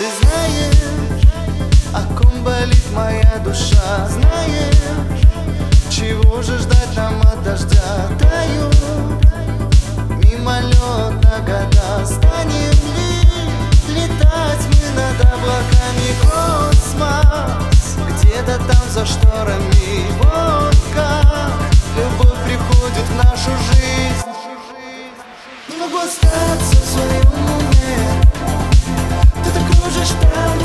Ты знаешь, о ком болит моя душа. Знаешь, могу остаться в своем уме. Ты так кружишь танцы,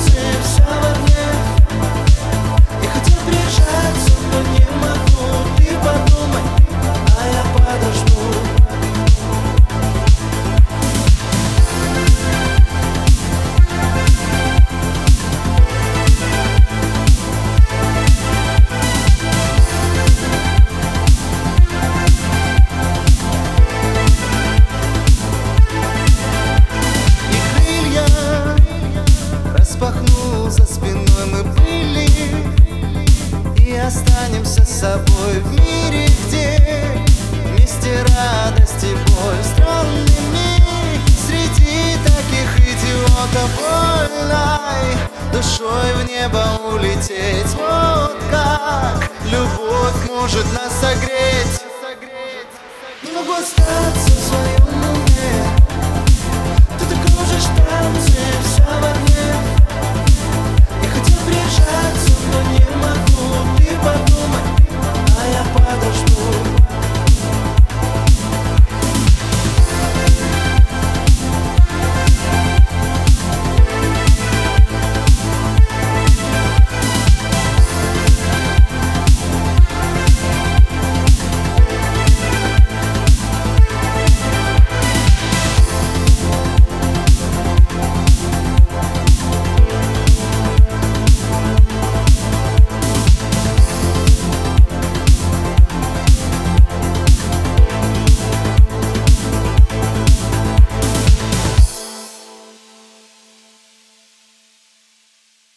распахнул за спиной мы были. И останемся с собой в мире, где Вместе радость и боль странными Среди таких идиотов больной Душой в небо улететь. Вот как любовь может нас согреть. Могу остаться в своем уме. Ты так кружишь так